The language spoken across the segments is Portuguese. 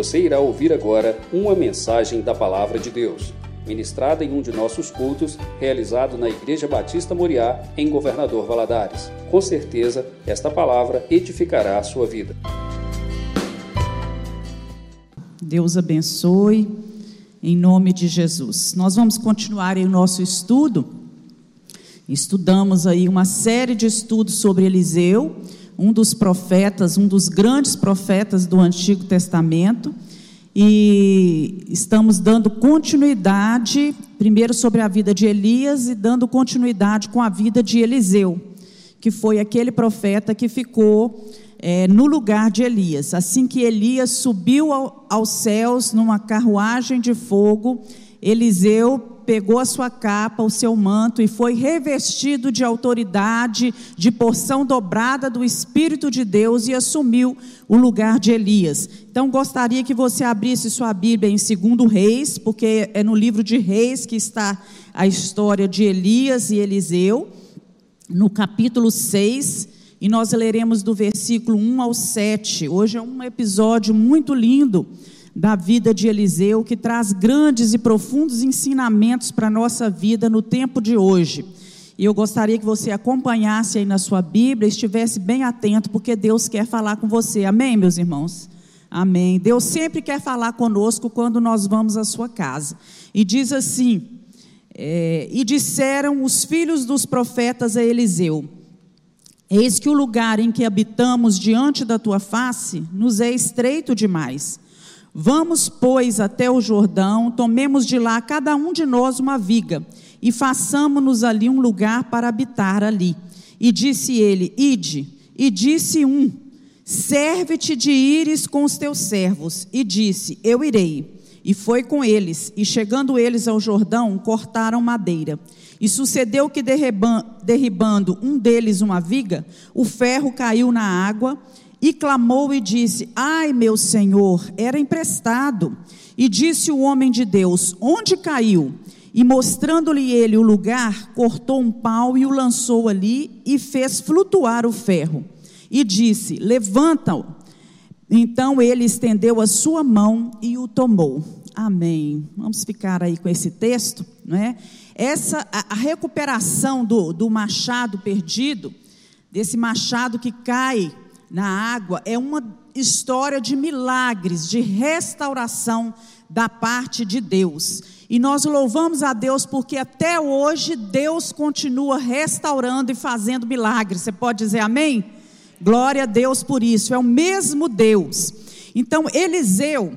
Você irá ouvir agora uma mensagem da Palavra de Deus, ministrada em um de nossos cultos, realizado na Igreja Batista Moriá, em Governador Valadares. Com certeza, esta palavra edificará a sua vida. Deus abençoe, em nome de Jesus. Nós vamos continuar em nosso estudo. Estudamos aí uma série de estudos sobre Eliseu um dos profetas, um dos grandes profetas do Antigo Testamento, e estamos dando continuidade, primeiro sobre a vida de Elias e dando continuidade com a vida de Eliseu, que foi aquele profeta que ficou é, no lugar de Elias. Assim que Elias subiu ao, aos céus numa carruagem de fogo, Eliseu pegou a sua capa, o seu manto e foi revestido de autoridade, de porção dobrada do Espírito de Deus e assumiu o lugar de Elias. Então gostaria que você abrisse sua Bíblia em 2 Reis, porque é no livro de Reis que está a história de Elias e Eliseu, no capítulo 6, e nós leremos do versículo 1 ao 7. Hoje é um episódio muito lindo da vida de Eliseu, que traz grandes e profundos ensinamentos para a nossa vida no tempo de hoje. E eu gostaria que você acompanhasse aí na sua Bíblia, estivesse bem atento, porque Deus quer falar com você. Amém, meus irmãos? Amém. Deus sempre quer falar conosco quando nós vamos à sua casa. E diz assim: é, E disseram os filhos dos profetas a Eliseu: Eis que o lugar em que habitamos diante da tua face nos é estreito demais Vamos, pois, até o Jordão, tomemos de lá cada um de nós uma viga, e façamos-nos ali um lugar para habitar ali. E disse ele: Ide. E disse um: Serve-te de ires com os teus servos. E disse: Eu irei. E foi com eles, e chegando eles ao Jordão, cortaram madeira. E sucedeu que, derribando um deles uma viga, o ferro caiu na água, e clamou e disse: Ai, meu senhor, era emprestado. E disse o homem de Deus: Onde caiu? E mostrando-lhe ele o lugar, cortou um pau e o lançou ali e fez flutuar o ferro. E disse: Levanta-o. Então ele estendeu a sua mão e o tomou. Amém. Vamos ficar aí com esse texto, não é? Essa a, recuperação do, do machado perdido, desse machado que cai na água é uma história de milagres, de restauração da parte de Deus. E nós louvamos a Deus porque até hoje Deus continua restaurando e fazendo milagres. Você pode dizer amém? Glória a Deus por isso. É o mesmo Deus. Então, Eliseu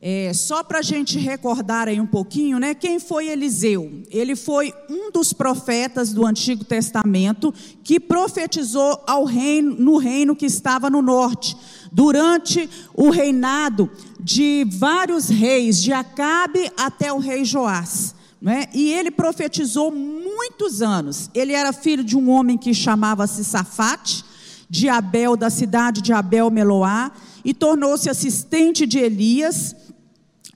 é, só para a gente recordar aí um pouquinho, né? Quem foi Eliseu? Ele foi um dos profetas do Antigo Testamento que profetizou ao reino, no reino que estava no norte, durante o reinado de vários reis, de Acabe até o rei Joás. Né? E ele profetizou muitos anos. Ele era filho de um homem que chamava-se Safate, de Abel, da cidade de Abel Meloá, e tornou-se assistente de Elias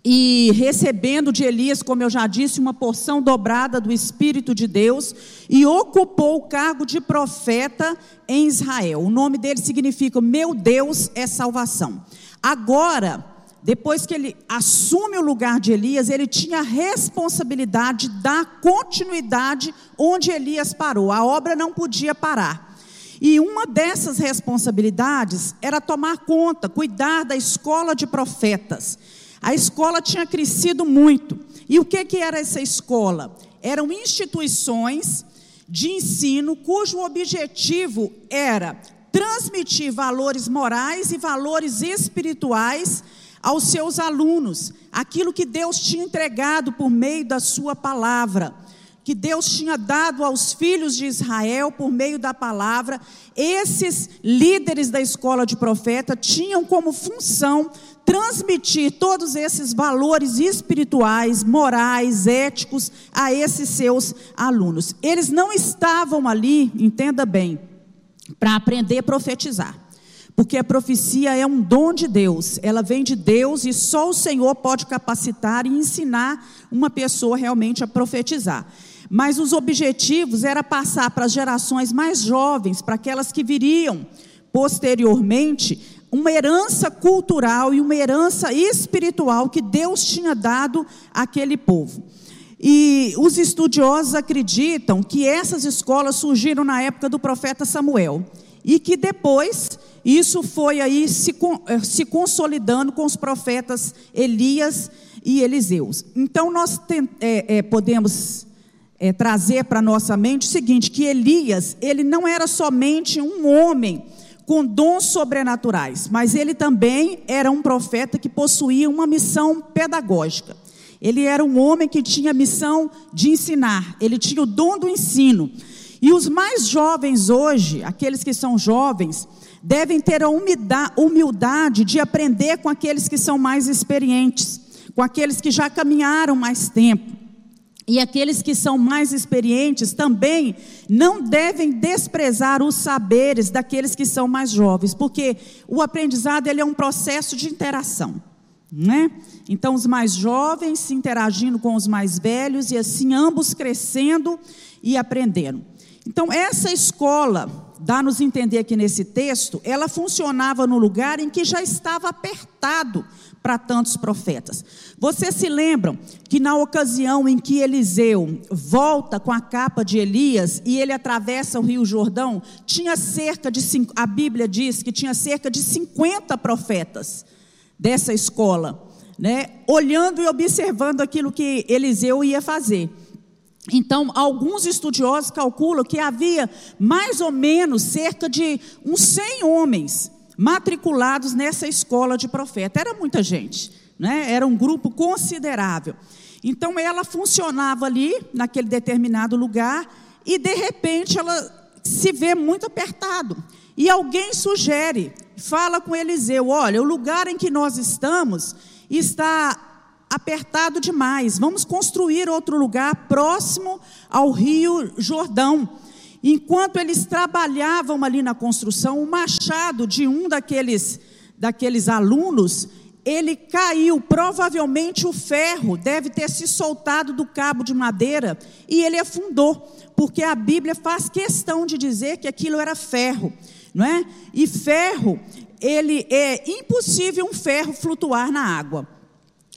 e recebendo de Elias, como eu já disse, uma porção dobrada do Espírito de Deus, e ocupou o cargo de profeta em Israel. O nome dele significa: Meu Deus é salvação. Agora, depois que ele assume o lugar de Elias, ele tinha a responsabilidade de dar continuidade onde Elias parou. A obra não podia parar. E uma dessas responsabilidades era tomar conta, cuidar da escola de profetas. A escola tinha crescido muito. E o que, que era essa escola? Eram instituições de ensino cujo objetivo era transmitir valores morais e valores espirituais aos seus alunos, aquilo que Deus tinha entregado por meio da sua palavra que Deus tinha dado aos filhos de Israel por meio da palavra, esses líderes da escola de profeta tinham como função transmitir todos esses valores espirituais, morais, éticos a esses seus alunos. Eles não estavam ali, entenda bem, para aprender a profetizar. Porque a profecia é um dom de Deus, ela vem de Deus e só o Senhor pode capacitar e ensinar uma pessoa realmente a profetizar. Mas os objetivos era passar para as gerações mais jovens, para aquelas que viriam posteriormente, uma herança cultural e uma herança espiritual que Deus tinha dado àquele povo. E os estudiosos acreditam que essas escolas surgiram na época do profeta Samuel e que depois isso foi aí se, eh, se consolidando com os profetas Elias e Eliseus. Então nós tem, é, é, podemos é, trazer para nossa mente o seguinte: que Elias ele não era somente um homem com dons sobrenaturais, mas ele também era um profeta que possuía uma missão pedagógica. Ele era um homem que tinha a missão de ensinar, ele tinha o dom do ensino. E os mais jovens hoje, aqueles que são jovens, devem ter a humildade de aprender com aqueles que são mais experientes, com aqueles que já caminharam mais tempo. E aqueles que são mais experientes também não devem desprezar os saberes daqueles que são mais jovens, porque o aprendizado ele é um processo de interação, né? Então os mais jovens se interagindo com os mais velhos e assim ambos crescendo e aprendendo. Então essa escola dá-nos entender aqui nesse texto, ela funcionava no lugar em que já estava apertado para tantos profetas. Vocês se lembram que na ocasião em que Eliseu volta com a capa de Elias e ele atravessa o Rio Jordão, tinha cerca de a Bíblia diz que tinha cerca de 50 profetas dessa escola, né, olhando e observando aquilo que Eliseu ia fazer. Então, alguns estudiosos calculam que havia mais ou menos cerca de uns 100 homens matriculados nessa escola de profeta. Era muita gente, né? era um grupo considerável. Então, ela funcionava ali, naquele determinado lugar, e de repente ela se vê muito apertado. E alguém sugere, fala com Eliseu: olha, o lugar em que nós estamos está apertado demais. Vamos construir outro lugar próximo ao Rio Jordão. Enquanto eles trabalhavam ali na construção, o machado de um daqueles, daqueles alunos, ele caiu, provavelmente o ferro deve ter se soltado do cabo de madeira e ele afundou, porque a Bíblia faz questão de dizer que aquilo era ferro, não é? E ferro, ele é impossível um ferro flutuar na água.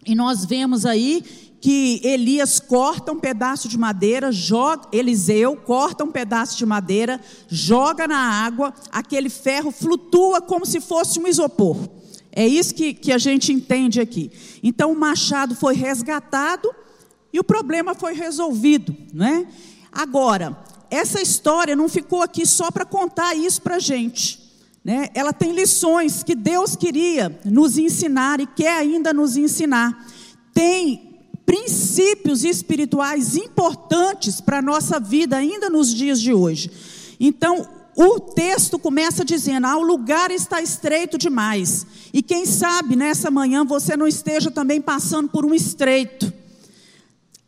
E nós vemos aí que Elias corta um pedaço de madeira, joga, Eliseu corta um pedaço de madeira, joga na água, aquele ferro flutua como se fosse um isopor. É isso que, que a gente entende aqui. Então o machado foi resgatado e o problema foi resolvido, né? Agora, essa história não ficou aqui só para contar isso para a gente. Né? Ela tem lições que Deus queria nos ensinar e quer ainda nos ensinar. Tem princípios espirituais importantes para a nossa vida ainda nos dias de hoje. Então, o texto começa dizendo: ah, o lugar está estreito demais. E quem sabe nessa manhã você não esteja também passando por um estreito.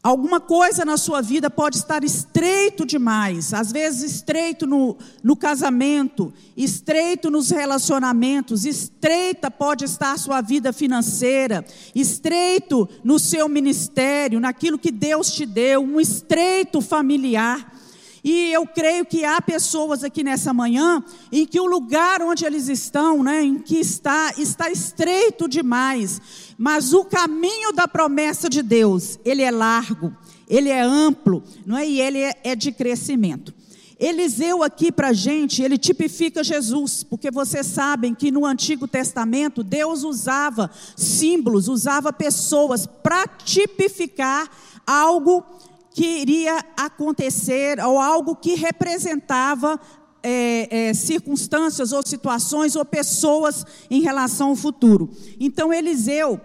Alguma coisa na sua vida pode estar estreito demais, às vezes estreito no, no casamento, estreito nos relacionamentos, estreita pode estar a sua vida financeira, estreito no seu ministério, naquilo que Deus te deu, um estreito familiar. E eu creio que há pessoas aqui nessa manhã em que o lugar onde eles estão, né, em que está, está estreito demais. Mas o caminho da promessa de Deus, ele é largo, ele é amplo, não é? E ele é, é de crescimento. Eliseu aqui para a gente, ele tipifica Jesus, porque vocês sabem que no Antigo Testamento Deus usava símbolos, usava pessoas para tipificar algo que iria acontecer ou algo que representava é, é, circunstâncias ou situações ou pessoas em relação ao futuro. Então Eliseu,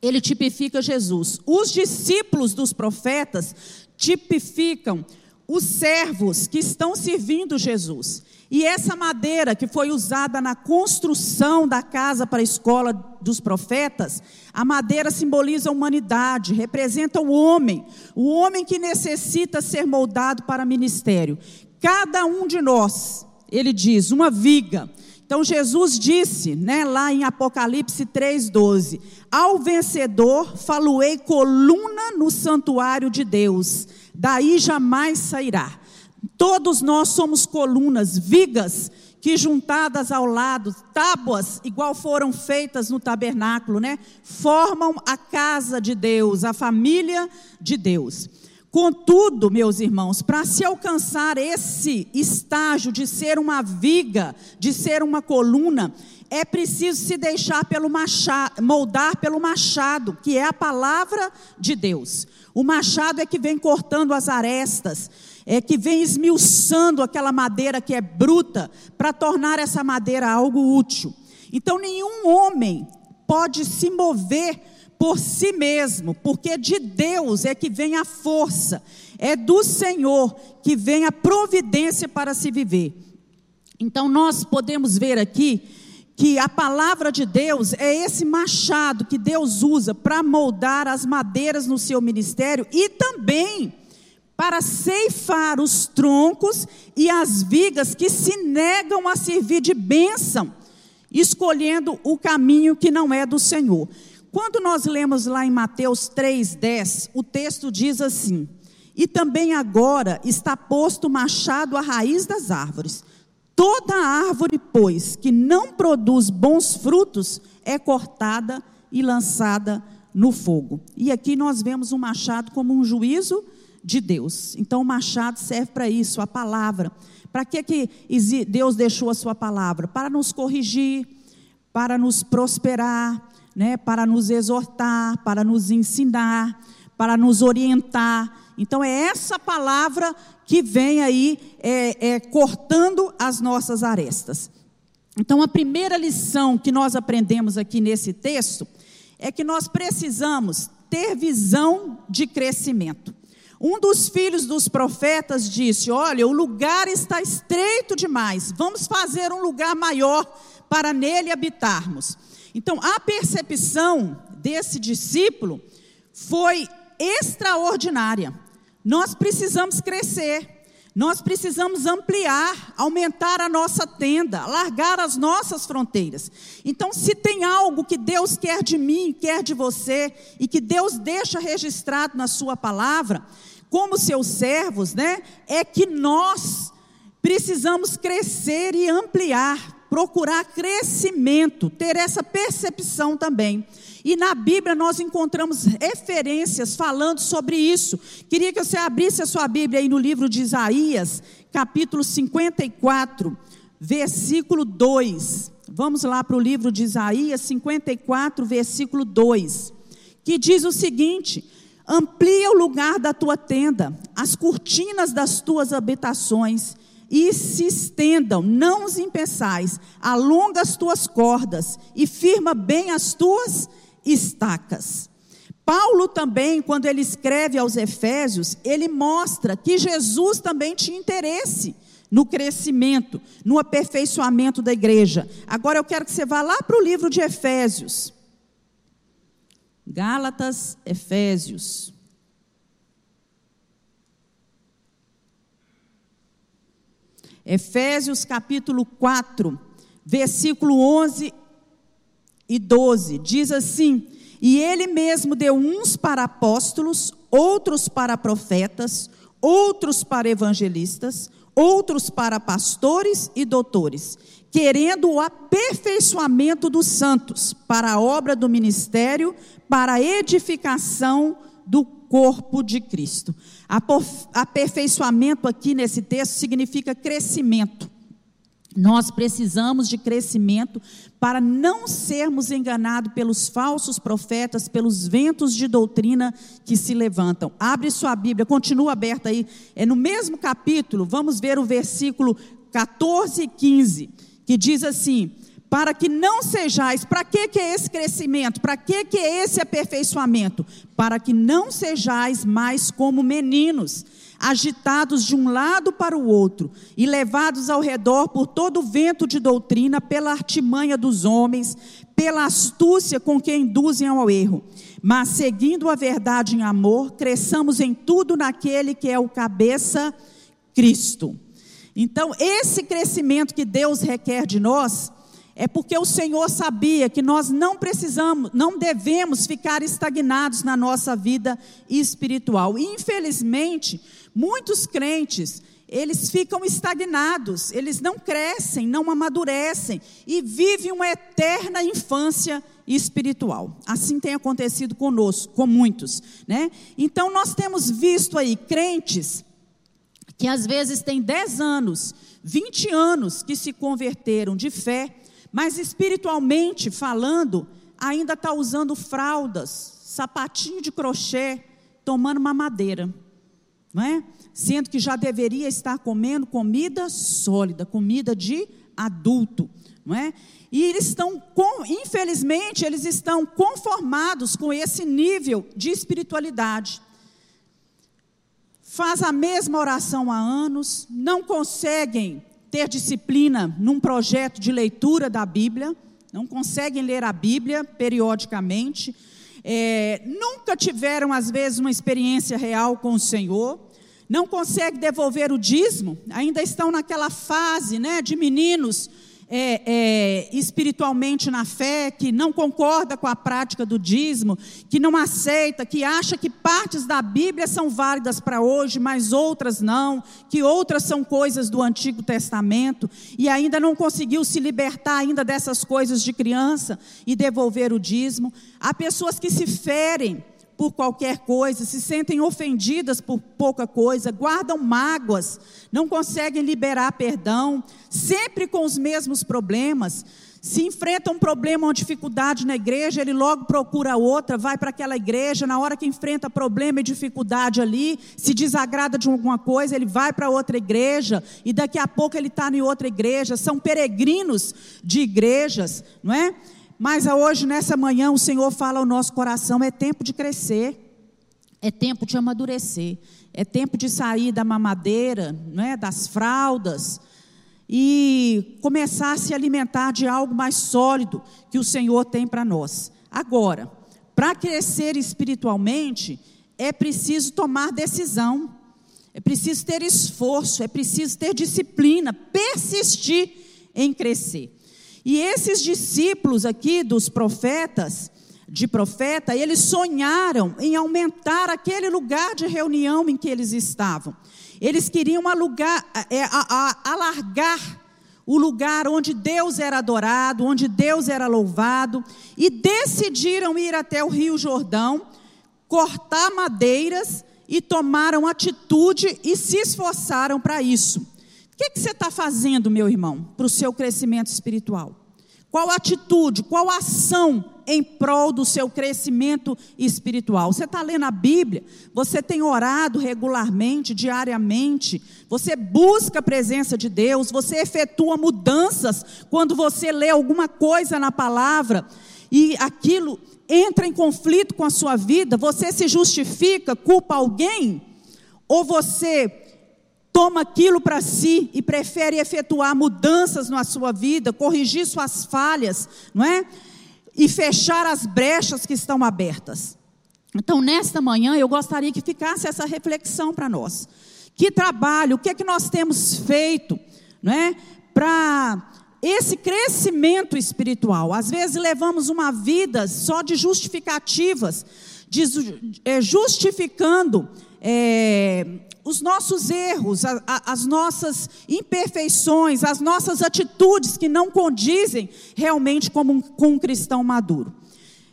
ele tipifica Jesus. Os discípulos dos profetas tipificam os servos que estão servindo Jesus. E essa madeira que foi usada na construção da casa para a escola dos profetas, a madeira simboliza a humanidade, representa o homem, o homem que necessita ser moldado para ministério. Cada um de nós, ele diz, uma viga. Então Jesus disse, né, lá em Apocalipse 3:12, ao vencedor faloei coluna no santuário de Deus, daí jamais sairá. Todos nós somos colunas, vigas que juntadas ao lado, tábuas igual foram feitas no tabernáculo, né? Formam a casa de Deus, a família de Deus. Contudo, meus irmãos, para se alcançar esse estágio de ser uma viga, de ser uma coluna, é preciso se deixar pelo machado, moldar pelo machado, que é a palavra de Deus. O machado é que vem cortando as arestas, é que vem esmiuçando aquela madeira que é bruta, para tornar essa madeira algo útil. Então, nenhum homem pode se mover por si mesmo, porque de Deus é que vem a força, é do Senhor que vem a providência para se viver. Então nós podemos ver aqui que a palavra de Deus é esse machado que Deus usa para moldar as madeiras no seu ministério e também para ceifar os troncos e as vigas que se negam a servir de bênção, escolhendo o caminho que não é do Senhor. Quando nós lemos lá em Mateus 3,10, o texto diz assim: E também agora está posto o machado à raiz das árvores. Toda árvore, pois, que não produz bons frutos, é cortada e lançada no fogo. E aqui nós vemos o machado como um juízo de Deus. Então o machado serve para isso, a palavra. Para que, que Deus deixou a sua palavra? Para nos corrigir, para nos prosperar, né, para nos exortar, para nos ensinar, para nos orientar. Então é essa palavra que vem aí é, é, cortando as nossas arestas. Então a primeira lição que nós aprendemos aqui nesse texto é que nós precisamos ter visão de crescimento. Um dos filhos dos profetas disse: Olha, o lugar está estreito demais, vamos fazer um lugar maior para nele habitarmos. Então, a percepção desse discípulo foi extraordinária. Nós precisamos crescer. Nós precisamos ampliar, aumentar a nossa tenda, largar as nossas fronteiras. Então, se tem algo que Deus quer de mim, quer de você, e que Deus deixa registrado na Sua palavra, como seus servos, né, é que nós precisamos crescer e ampliar procurar crescimento, ter essa percepção também. E na Bíblia nós encontramos referências falando sobre isso. Queria que você abrisse a sua Bíblia aí no livro de Isaías, capítulo 54, versículo 2. Vamos lá para o livro de Isaías 54, versículo 2, que diz o seguinte: Amplia o lugar da tua tenda, as cortinas das tuas habitações, e se estendam, não os impeçais, alonga as tuas cordas e firma bem as tuas estacas. Paulo também, quando ele escreve aos Efésios, ele mostra que Jesus também tinha interesse no crescimento, no aperfeiçoamento da igreja. Agora eu quero que você vá lá para o livro de Efésios. Gálatas, Efésios. Efésios capítulo 4, versículo 11 e 12, diz assim: E ele mesmo deu uns para apóstolos, outros para profetas, outros para evangelistas, outros para pastores e doutores, querendo o aperfeiçoamento dos santos, para a obra do ministério, para a edificação do corpo de Cristo. Aperfeiçoamento aqui nesse texto significa crescimento. Nós precisamos de crescimento para não sermos enganados pelos falsos profetas, pelos ventos de doutrina que se levantam. Abre sua Bíblia, continua aberta aí. É no mesmo capítulo, vamos ver o versículo 14 e 15, que diz assim: para que não sejais, para que, que é esse crescimento? Para que, que é esse aperfeiçoamento? Para que não sejais mais como meninos, agitados de um lado para o outro e levados ao redor por todo o vento de doutrina, pela artimanha dos homens, pela astúcia com que induzem ao erro. Mas seguindo a verdade em amor, cresçamos em tudo naquele que é o cabeça, Cristo. Então, esse crescimento que Deus requer de nós, é porque o Senhor sabia que nós não precisamos, não devemos ficar estagnados na nossa vida espiritual. E, infelizmente, muitos crentes eles ficam estagnados, eles não crescem, não amadurecem e vivem uma eterna infância espiritual. Assim tem acontecido conosco, com muitos, né? Então nós temos visto aí crentes que às vezes têm 10 anos, 20 anos que se converteram de fé, mas espiritualmente falando, ainda está usando fraldas, sapatinho de crochê, tomando mamadeira, não é? Sendo que já deveria estar comendo comida sólida, comida de adulto, não é? E eles estão, infelizmente, eles estão conformados com esse nível de espiritualidade. Faz a mesma oração há anos, não conseguem ter disciplina num projeto de leitura da Bíblia, não conseguem ler a Bíblia periodicamente, é, nunca tiveram, às vezes, uma experiência real com o Senhor, não conseguem devolver o dízimo, ainda estão naquela fase né, de meninos é, é, espiritualmente na fé, que não concorda com a prática do dízimo, que não aceita, que acha que partes da Bíblia são válidas para hoje, mas outras não, que outras são coisas do Antigo Testamento, e ainda não conseguiu se libertar ainda dessas coisas de criança e devolver o dízimo. Há pessoas que se ferem por qualquer coisa, se sentem ofendidas por pouca coisa, guardam mágoas, não conseguem liberar perdão, sempre com os mesmos problemas. Se enfrenta um problema, uma dificuldade na igreja, ele logo procura outra, vai para aquela igreja, na hora que enfrenta problema e dificuldade ali, se desagrada de alguma coisa, ele vai para outra igreja, e daqui a pouco ele está em outra igreja, são peregrinos de igrejas, não é? Mas hoje, nessa manhã, o Senhor fala ao nosso coração: é tempo de crescer, é tempo de amadurecer, é tempo de sair da mamadeira, né, das fraldas, e começar a se alimentar de algo mais sólido que o Senhor tem para nós. Agora, para crescer espiritualmente, é preciso tomar decisão, é preciso ter esforço, é preciso ter disciplina, persistir em crescer. E esses discípulos aqui dos profetas, de profeta, eles sonharam em aumentar aquele lugar de reunião em que eles estavam. Eles queriam alugar, é, a, a, alargar o lugar onde Deus era adorado, onde Deus era louvado, e decidiram ir até o Rio Jordão, cortar madeiras e tomaram atitude e se esforçaram para isso. O que, que você está fazendo, meu irmão, para o seu crescimento espiritual? Qual atitude, qual ação em prol do seu crescimento espiritual? Você está lendo a Bíblia? Você tem orado regularmente, diariamente? Você busca a presença de Deus? Você efetua mudanças quando você lê alguma coisa na palavra e aquilo entra em conflito com a sua vida? Você se justifica, culpa alguém? Ou você toma aquilo para si e prefere efetuar mudanças na sua vida, corrigir suas falhas, não é? E fechar as brechas que estão abertas. Então, nesta manhã, eu gostaria que ficasse essa reflexão para nós. Que trabalho, o que é que nós temos feito, não é? Para esse crescimento espiritual. Às vezes levamos uma vida só de justificativas, de, é, justificando é, os nossos erros, a, a, as nossas imperfeições, as nossas atitudes que não condizem realmente como um, com um cristão maduro.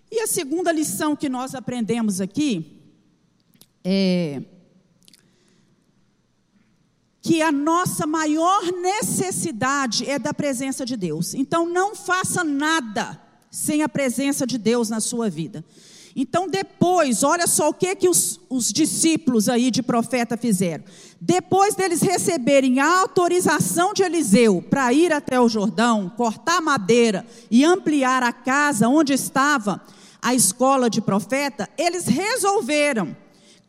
E a segunda lição que nós aprendemos aqui é que a nossa maior necessidade é da presença de Deus. Então não faça nada sem a presença de Deus na sua vida. Então, depois, olha só o que, que os, os discípulos aí de profeta fizeram. Depois deles receberem a autorização de Eliseu para ir até o Jordão, cortar madeira e ampliar a casa onde estava a escola de profeta, eles resolveram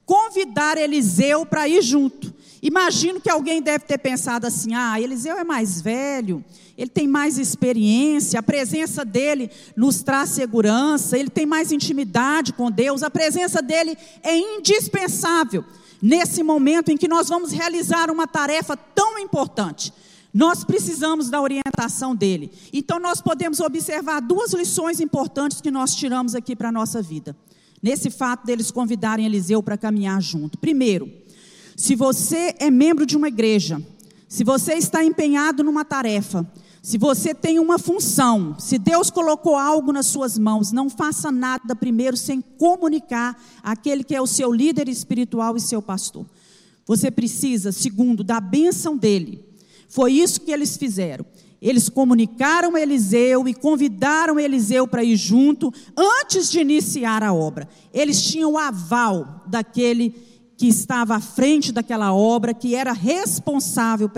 convidar Eliseu para ir junto. Imagino que alguém deve ter pensado assim: ah, Eliseu é mais velho, ele tem mais experiência, a presença dele nos traz segurança, ele tem mais intimidade com Deus, a presença dele é indispensável nesse momento em que nós vamos realizar uma tarefa tão importante. Nós precisamos da orientação dele. Então, nós podemos observar duas lições importantes que nós tiramos aqui para a nossa vida, nesse fato deles convidarem Eliseu para caminhar junto. Primeiro, Se você é membro de uma igreja, se você está empenhado numa tarefa, se você tem uma função, se Deus colocou algo nas suas mãos, não faça nada primeiro sem comunicar aquele que é o seu líder espiritual e seu pastor. Você precisa, segundo, da bênção dele. Foi isso que eles fizeram. Eles comunicaram Eliseu e convidaram Eliseu para ir junto antes de iniciar a obra. Eles tinham o aval daquele que estava à frente daquela obra, que era responsável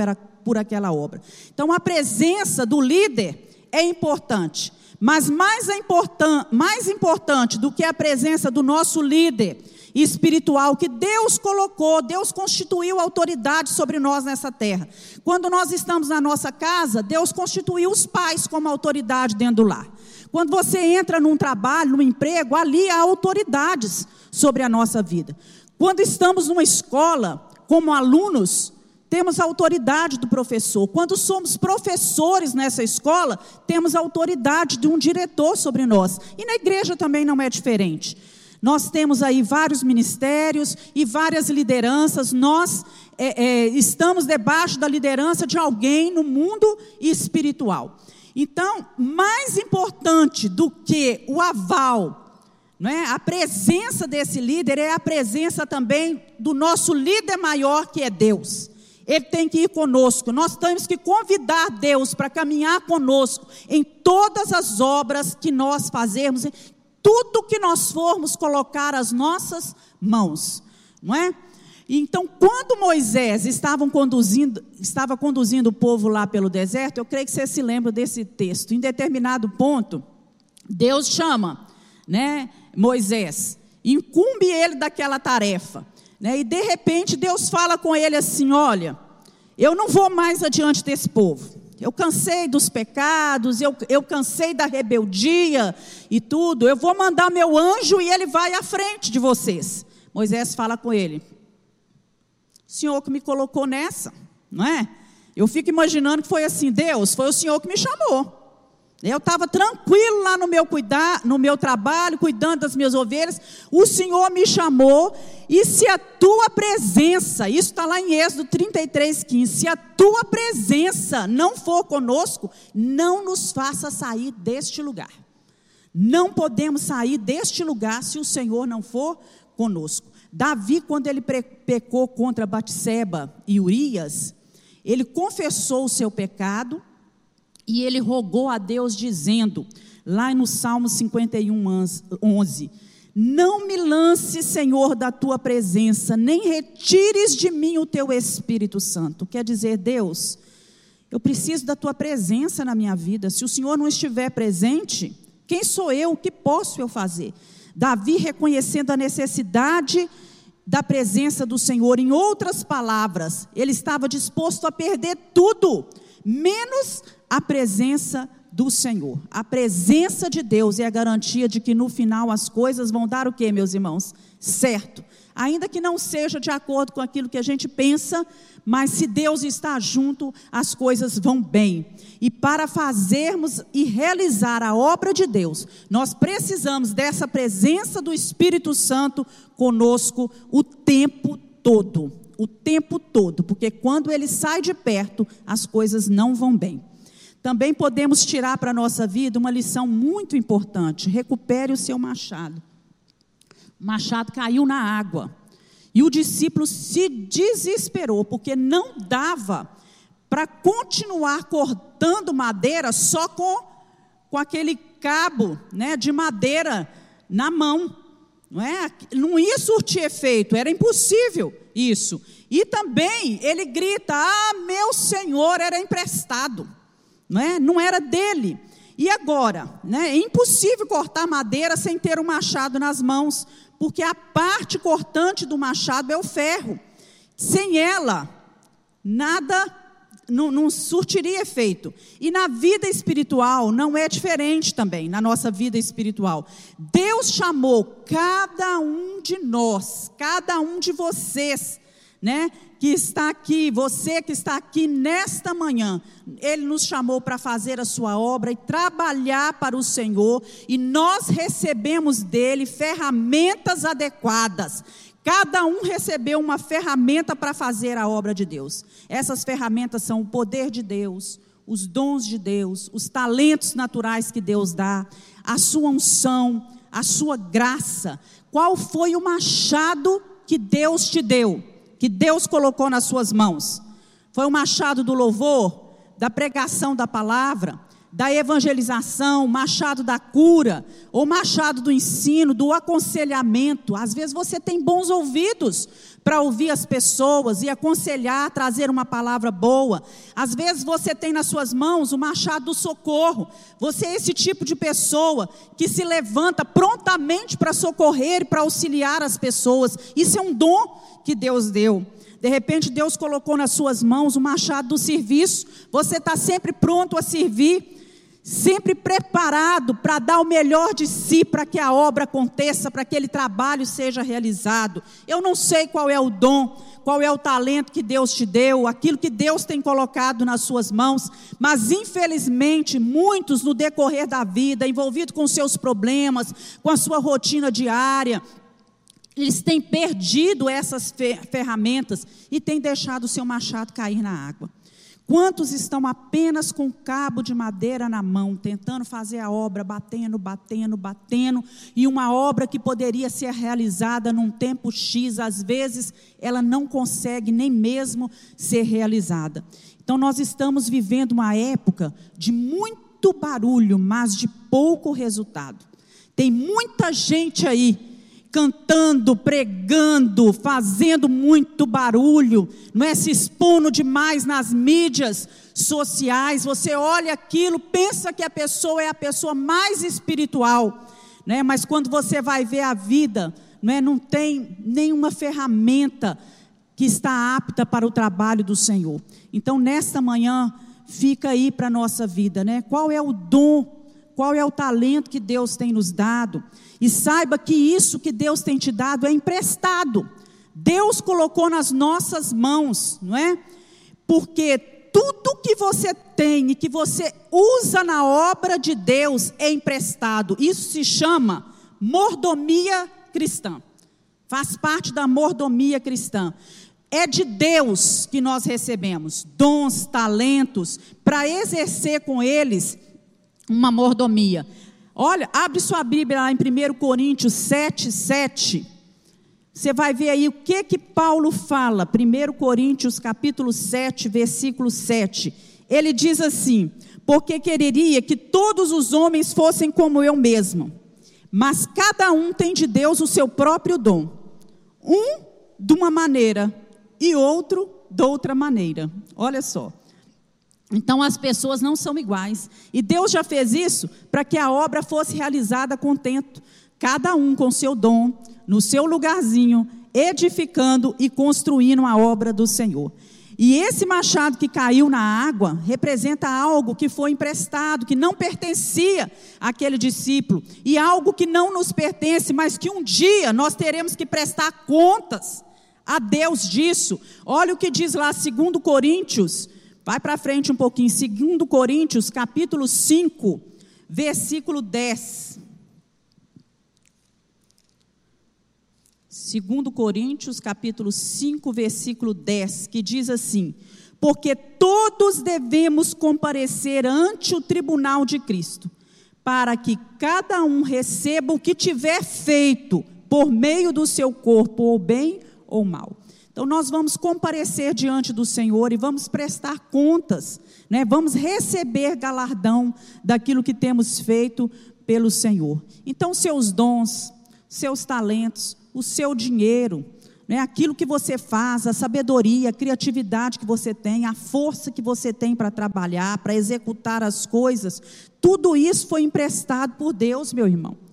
por aquela obra. Então, a presença do líder é importante, mas mais, é importan mais importante do que a presença do nosso líder espiritual que Deus colocou, Deus constituiu autoridade sobre nós nessa terra. Quando nós estamos na nossa casa, Deus constituiu os pais como autoridade dentro do lar. Quando você entra num trabalho, num emprego, ali há autoridades sobre a nossa vida. Quando estamos numa escola, como alunos, temos a autoridade do professor. Quando somos professores nessa escola, temos a autoridade de um diretor sobre nós. E na igreja também não é diferente. Nós temos aí vários ministérios e várias lideranças. Nós é, é, estamos debaixo da liderança de alguém no mundo espiritual. Então, mais importante do que o aval, não é? a presença desse líder é a presença também do nosso líder maior, que é Deus. Ele tem que ir conosco. Nós temos que convidar Deus para caminhar conosco em todas as obras que nós fazemos, em tudo que nós formos colocar as nossas mãos, não é? Então, quando Moisés conduzindo, estava conduzindo o povo lá pelo deserto, eu creio que você se lembra desse texto. Em determinado ponto, Deus chama, né, Moisés, incumbe ele daquela tarefa. Né? E de repente Deus fala com ele assim: Olha, eu não vou mais adiante desse povo. Eu cansei dos pecados, eu, eu cansei da rebeldia e tudo. Eu vou mandar meu anjo e ele vai à frente de vocês. Moisés fala com ele: Senhor que me colocou nessa, não é? Eu fico imaginando que foi assim: Deus, foi o Senhor que me chamou. Eu estava tranquilo lá no meu cuidar, no meu trabalho, cuidando das minhas ovelhas. O Senhor me chamou e se a tua presença, isso está lá em Êxodo 33, 15, se a tua presença não for conosco, não nos faça sair deste lugar. Não podemos sair deste lugar se o Senhor não for conosco. Davi, quando ele pecou contra Batseba e Urias, ele confessou o seu pecado e ele rogou a Deus, dizendo, lá no Salmo 51, 11: Não me lance, Senhor, da tua presença, nem retires de mim o teu Espírito Santo. Quer dizer, Deus, eu preciso da tua presença na minha vida. Se o Senhor não estiver presente, quem sou eu? O que posso eu fazer? Davi reconhecendo a necessidade da presença do Senhor, em outras palavras, ele estava disposto a perder tudo, menos a presença do Senhor. A presença de Deus é a garantia de que no final as coisas vão dar o que, meus irmãos? Certo. Ainda que não seja de acordo com aquilo que a gente pensa, mas se Deus está junto, as coisas vão bem. E para fazermos e realizar a obra de Deus, nós precisamos dessa presença do Espírito Santo conosco o tempo todo. O tempo todo, porque quando ele sai de perto, as coisas não vão bem. Também podemos tirar para a nossa vida uma lição muito importante: recupere o seu machado. O machado caiu na água. E o discípulo se desesperou, porque não dava para continuar cortando madeira só com, com aquele cabo né, de madeira na mão. Não, é? não ia surtir efeito, era impossível isso. E também ele grita: Ah, meu senhor era emprestado não, é? não era dele. E agora? Né? É impossível cortar madeira sem ter o um machado nas mãos, porque a parte cortante do machado é o ferro. Sem ela, nada não, não, surtiria efeito. E na vida espiritual não é diferente também, na nossa vida espiritual. Deus chamou cada um de nós, cada um de vocês, né? Que está aqui, você que está aqui nesta manhã, Ele nos chamou para fazer a Sua obra e trabalhar para o Senhor, e nós recebemos dele ferramentas adequadas. Cada um recebeu uma ferramenta para fazer a obra de Deus. Essas ferramentas são o poder de Deus, os dons de Deus, os talentos naturais que Deus dá, a sua unção, a sua graça. Qual foi o machado que Deus te deu, que Deus colocou nas suas mãos? Foi o machado do louvor, da pregação da palavra, da evangelização, machado da cura, ou machado do ensino, do aconselhamento. Às vezes você tem bons ouvidos para ouvir as pessoas e aconselhar, trazer uma palavra boa. Às vezes você tem nas suas mãos o machado do socorro. Você é esse tipo de pessoa que se levanta prontamente para socorrer e para auxiliar as pessoas. Isso é um dom que Deus deu. De repente, Deus colocou nas suas mãos o machado do serviço. Você está sempre pronto a servir sempre preparado para dar o melhor de si para que a obra aconteça, para que aquele trabalho seja realizado. Eu não sei qual é o dom, qual é o talento que Deus te deu, aquilo que Deus tem colocado nas suas mãos, mas infelizmente muitos no decorrer da vida, envolvidos com seus problemas, com a sua rotina diária, eles têm perdido essas ferramentas e têm deixado o seu machado cair na água. Quantos estão apenas com cabo de madeira na mão, tentando fazer a obra, batendo, batendo, batendo, e uma obra que poderia ser realizada num tempo X, às vezes ela não consegue nem mesmo ser realizada. Então nós estamos vivendo uma época de muito barulho, mas de pouco resultado. Tem muita gente aí cantando, pregando, fazendo muito barulho, não é se expondo demais nas mídias sociais. Você olha aquilo, pensa que a pessoa é a pessoa mais espiritual, né? Mas quando você vai ver a vida, não é, não tem nenhuma ferramenta que está apta para o trabalho do Senhor. Então, nesta manhã, fica aí para a nossa vida, né? Qual é o dom qual é o talento que Deus tem nos dado. E saiba que isso que Deus tem te dado é emprestado. Deus colocou nas nossas mãos, não é? Porque tudo que você tem e que você usa na obra de Deus é emprestado. Isso se chama mordomia cristã. Faz parte da mordomia cristã. É de Deus que nós recebemos dons, talentos, para exercer com eles uma mordomia. Olha, abre sua Bíblia lá em 1 Coríntios 7, 7. Você vai ver aí o que que Paulo fala. 1 Coríntios capítulo 7, versículo 7. Ele diz assim: Porque quereria que todos os homens fossem como eu mesmo, mas cada um tem de Deus o seu próprio dom. Um de uma maneira e outro de outra maneira. Olha só. Então as pessoas não são iguais. E Deus já fez isso para que a obra fosse realizada contento, cada um com seu dom, no seu lugarzinho, edificando e construindo a obra do Senhor. E esse machado que caiu na água representa algo que foi emprestado, que não pertencia àquele discípulo, e algo que não nos pertence, mas que um dia nós teremos que prestar contas a Deus disso. Olha o que diz lá, 2 Coríntios Vai para frente um pouquinho, 2 Coríntios, capítulo 5, versículo 10. 2 Coríntios, capítulo 5, versículo 10, que diz assim: Porque todos devemos comparecer ante o tribunal de Cristo, para que cada um receba o que tiver feito por meio do seu corpo, ou bem ou mal. Então nós vamos comparecer diante do Senhor e vamos prestar contas, né? Vamos receber galardão daquilo que temos feito pelo Senhor. Então seus dons, seus talentos, o seu dinheiro, né? Aquilo que você faz, a sabedoria, a criatividade que você tem, a força que você tem para trabalhar, para executar as coisas, tudo isso foi emprestado por Deus, meu irmão.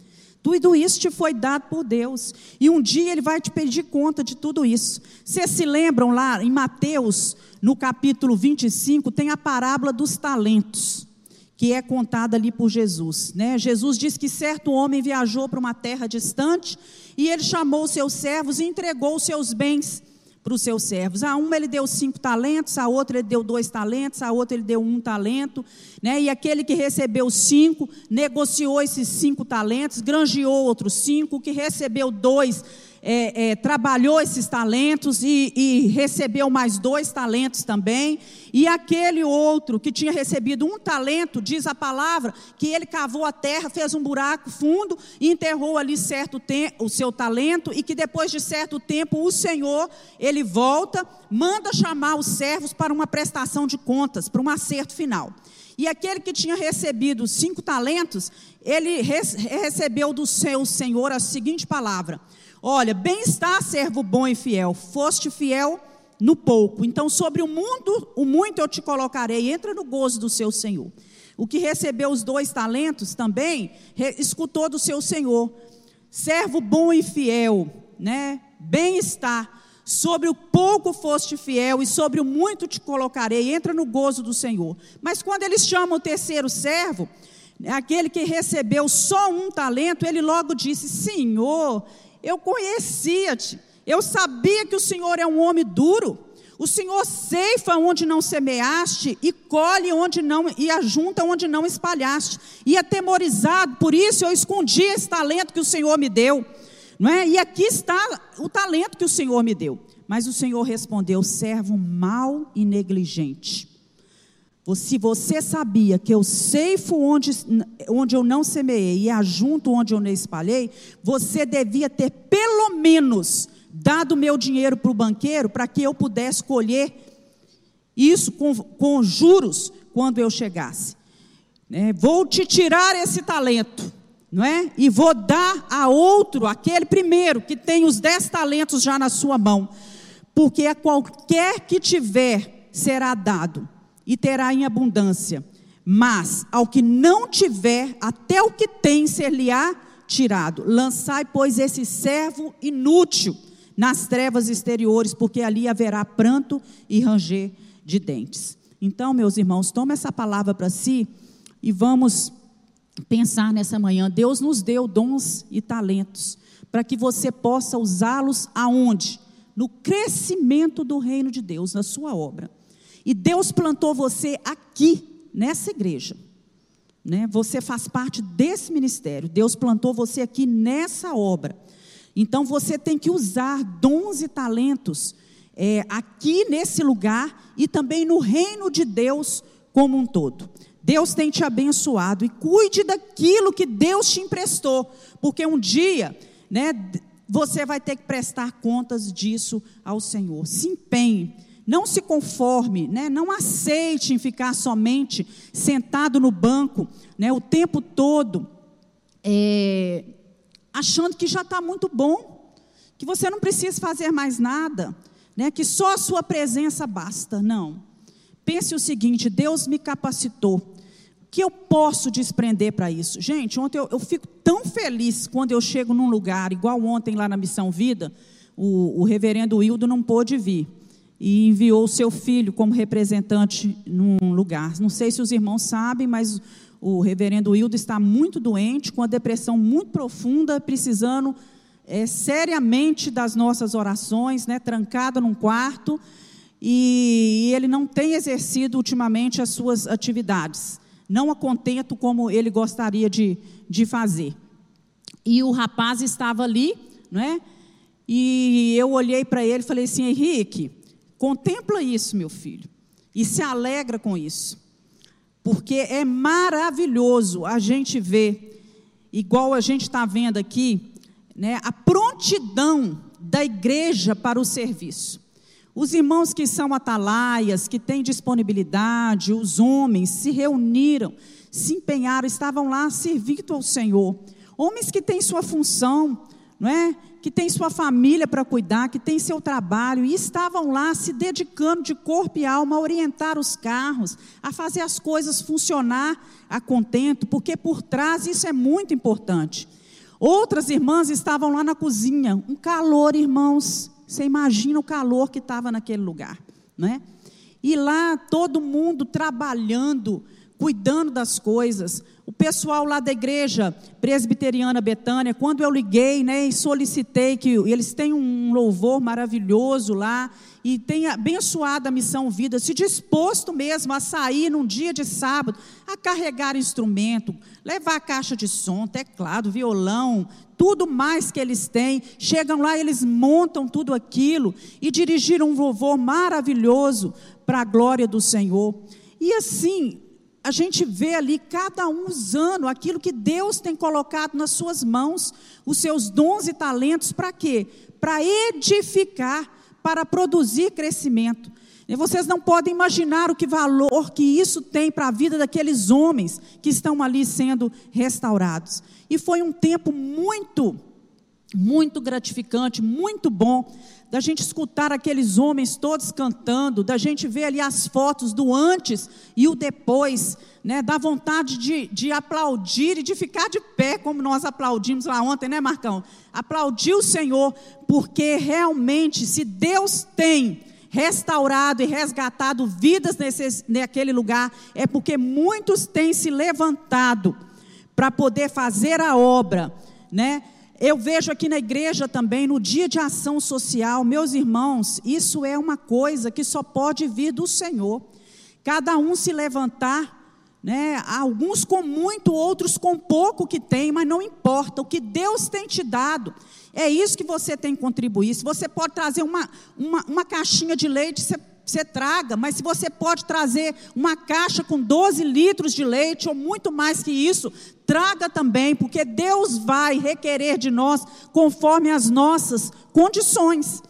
Tudo isso te foi dado por Deus. E um dia Ele vai te pedir conta de tudo isso. Vocês se lembram lá em Mateus, no capítulo 25, tem a parábola dos talentos, que é contada ali por Jesus. Né? Jesus diz que certo homem viajou para uma terra distante e ele chamou seus servos e entregou os seus bens para os seus servos. A uma ele deu cinco talentos, a outra ele deu dois talentos, a outra ele deu um talento, né? E aquele que recebeu cinco negociou esses cinco talentos, granjeou outros cinco, o que recebeu dois é, é, trabalhou esses talentos e, e, recebeu mais dois talentos também. E aquele outro que tinha recebido um talento, diz a palavra, que ele cavou a terra, fez um buraco fundo enterrou ali certo o seu talento, e que depois de certo tempo o Senhor, ele volta, manda chamar os servos para uma prestação de contas, para um acerto final. E aquele que tinha recebido cinco talentos, ele recebeu do seu Senhor a seguinte palavra: Olha, bem está, servo bom e fiel, foste fiel no pouco. Então, sobre o mundo, o muito eu te colocarei. Entra no gozo do seu Senhor. O que recebeu os dois talentos também escutou do seu Senhor. Servo bom e fiel, né? Bem está. Sobre o pouco foste fiel e sobre o muito te colocarei. Entra no gozo do Senhor. Mas quando eles chamam o terceiro servo, aquele que recebeu só um talento, ele logo disse: Senhor, eu conhecia-te. Eu sabia que o Senhor é um homem duro. O Senhor ceifa onde não semeaste e colhe onde não e ajunta onde não espalhaste. E atemorizado, por isso eu escondi esse talento que o Senhor me deu. Não é? E aqui está o talento que o Senhor me deu. Mas o Senhor respondeu: servo mau e negligente. Se você sabia que eu ceifo onde, onde eu não semeei e ajunto onde eu não espalhei, você devia ter pelo menos dado meu dinheiro para o banqueiro para que eu pudesse colher isso com, com juros quando eu chegasse. É, vou te tirar esse talento, não é? E vou dar a outro, aquele primeiro que tem os dez talentos já na sua mão, porque a qualquer que tiver será dado e terá em abundância. Mas ao que não tiver, até o que tem ser-lhe-á tirado. Lançai, pois, esse servo inútil nas trevas exteriores, porque ali haverá pranto e ranger de dentes. Então, meus irmãos, tome essa palavra para si e vamos pensar nessa manhã. Deus nos deu dons e talentos para que você possa usá-los aonde? No crescimento do reino de Deus, na sua obra. E Deus plantou você aqui, nessa igreja. Né? Você faz parte desse ministério. Deus plantou você aqui nessa obra. Então você tem que usar dons e talentos é, aqui nesse lugar e também no reino de Deus como um todo. Deus tem te abençoado e cuide daquilo que Deus te emprestou, porque um dia, né, você vai ter que prestar contas disso ao Senhor. Se empenhe não se conforme, né? não aceite em ficar somente sentado no banco né? o tempo todo, é, achando que já está muito bom, que você não precisa fazer mais nada, né? que só a sua presença basta. Não. Pense o seguinte: Deus me capacitou. O que eu posso desprender para isso? Gente, ontem eu, eu, fico tão feliz quando eu chego num lugar, igual ontem lá na Missão Vida, o, o reverendo Wildo não pôde vir e enviou o seu filho como representante num lugar. Não sei se os irmãos sabem, mas o reverendo Hildo está muito doente, com a depressão muito profunda, precisando é, seriamente das nossas orações, né, trancado num quarto, e, e ele não tem exercido ultimamente as suas atividades, não a contento como ele gostaria de, de fazer. E o rapaz estava ali, não é? E eu olhei para ele e falei assim, Henrique, Contempla isso, meu filho, e se alegra com isso, porque é maravilhoso a gente ver, igual a gente está vendo aqui, né, a prontidão da igreja para o serviço. Os irmãos que são atalaias, que têm disponibilidade, os homens se reuniram, se empenharam, estavam lá servindo ao Senhor. Homens que têm sua função, não é? que tem sua família para cuidar, que tem seu trabalho, e estavam lá se dedicando de corpo e alma a orientar os carros, a fazer as coisas funcionar a contento, porque por trás isso é muito importante. Outras irmãs estavam lá na cozinha, um calor, irmãos, você imagina o calor que estava naquele lugar, não é? E lá todo mundo trabalhando, cuidando das coisas. O pessoal lá da igreja presbiteriana Betânia, quando eu liguei né, e solicitei que eles têm um louvor maravilhoso lá e tem abençoado a missão vida, se disposto mesmo a sair num dia de sábado, a carregar instrumento, levar a caixa de som, teclado, violão, tudo mais que eles têm. Chegam lá, eles montam tudo aquilo e dirigiram um louvor maravilhoso para a glória do Senhor. E assim, a gente vê ali cada um usando aquilo que Deus tem colocado nas suas mãos, os seus dons e talentos, para quê? Para edificar para produzir crescimento. E vocês não podem imaginar o que valor que isso tem para a vida daqueles homens que estão ali sendo restaurados. E foi um tempo muito, muito gratificante, muito bom, da gente escutar aqueles homens todos cantando, da gente ver ali as fotos do antes e o depois, né? Dá vontade de, de aplaudir e de ficar de pé, como nós aplaudimos lá ontem, né, Marcão? Aplaudir o Senhor, porque realmente, se Deus tem restaurado e resgatado vidas nesse, naquele lugar, é porque muitos têm se levantado para poder fazer a obra, né? Eu vejo aqui na igreja também, no dia de ação social, meus irmãos, isso é uma coisa que só pode vir do Senhor. Cada um se levantar, né? Alguns com muito, outros com pouco que tem, mas não importa. O que Deus tem te dado, é isso que você tem que contribuir. Se você pode trazer uma, uma, uma caixinha de leite, você você traga, mas se você pode trazer uma caixa com 12 litros de leite ou muito mais que isso, traga também, porque Deus vai requerer de nós conforme as nossas condições.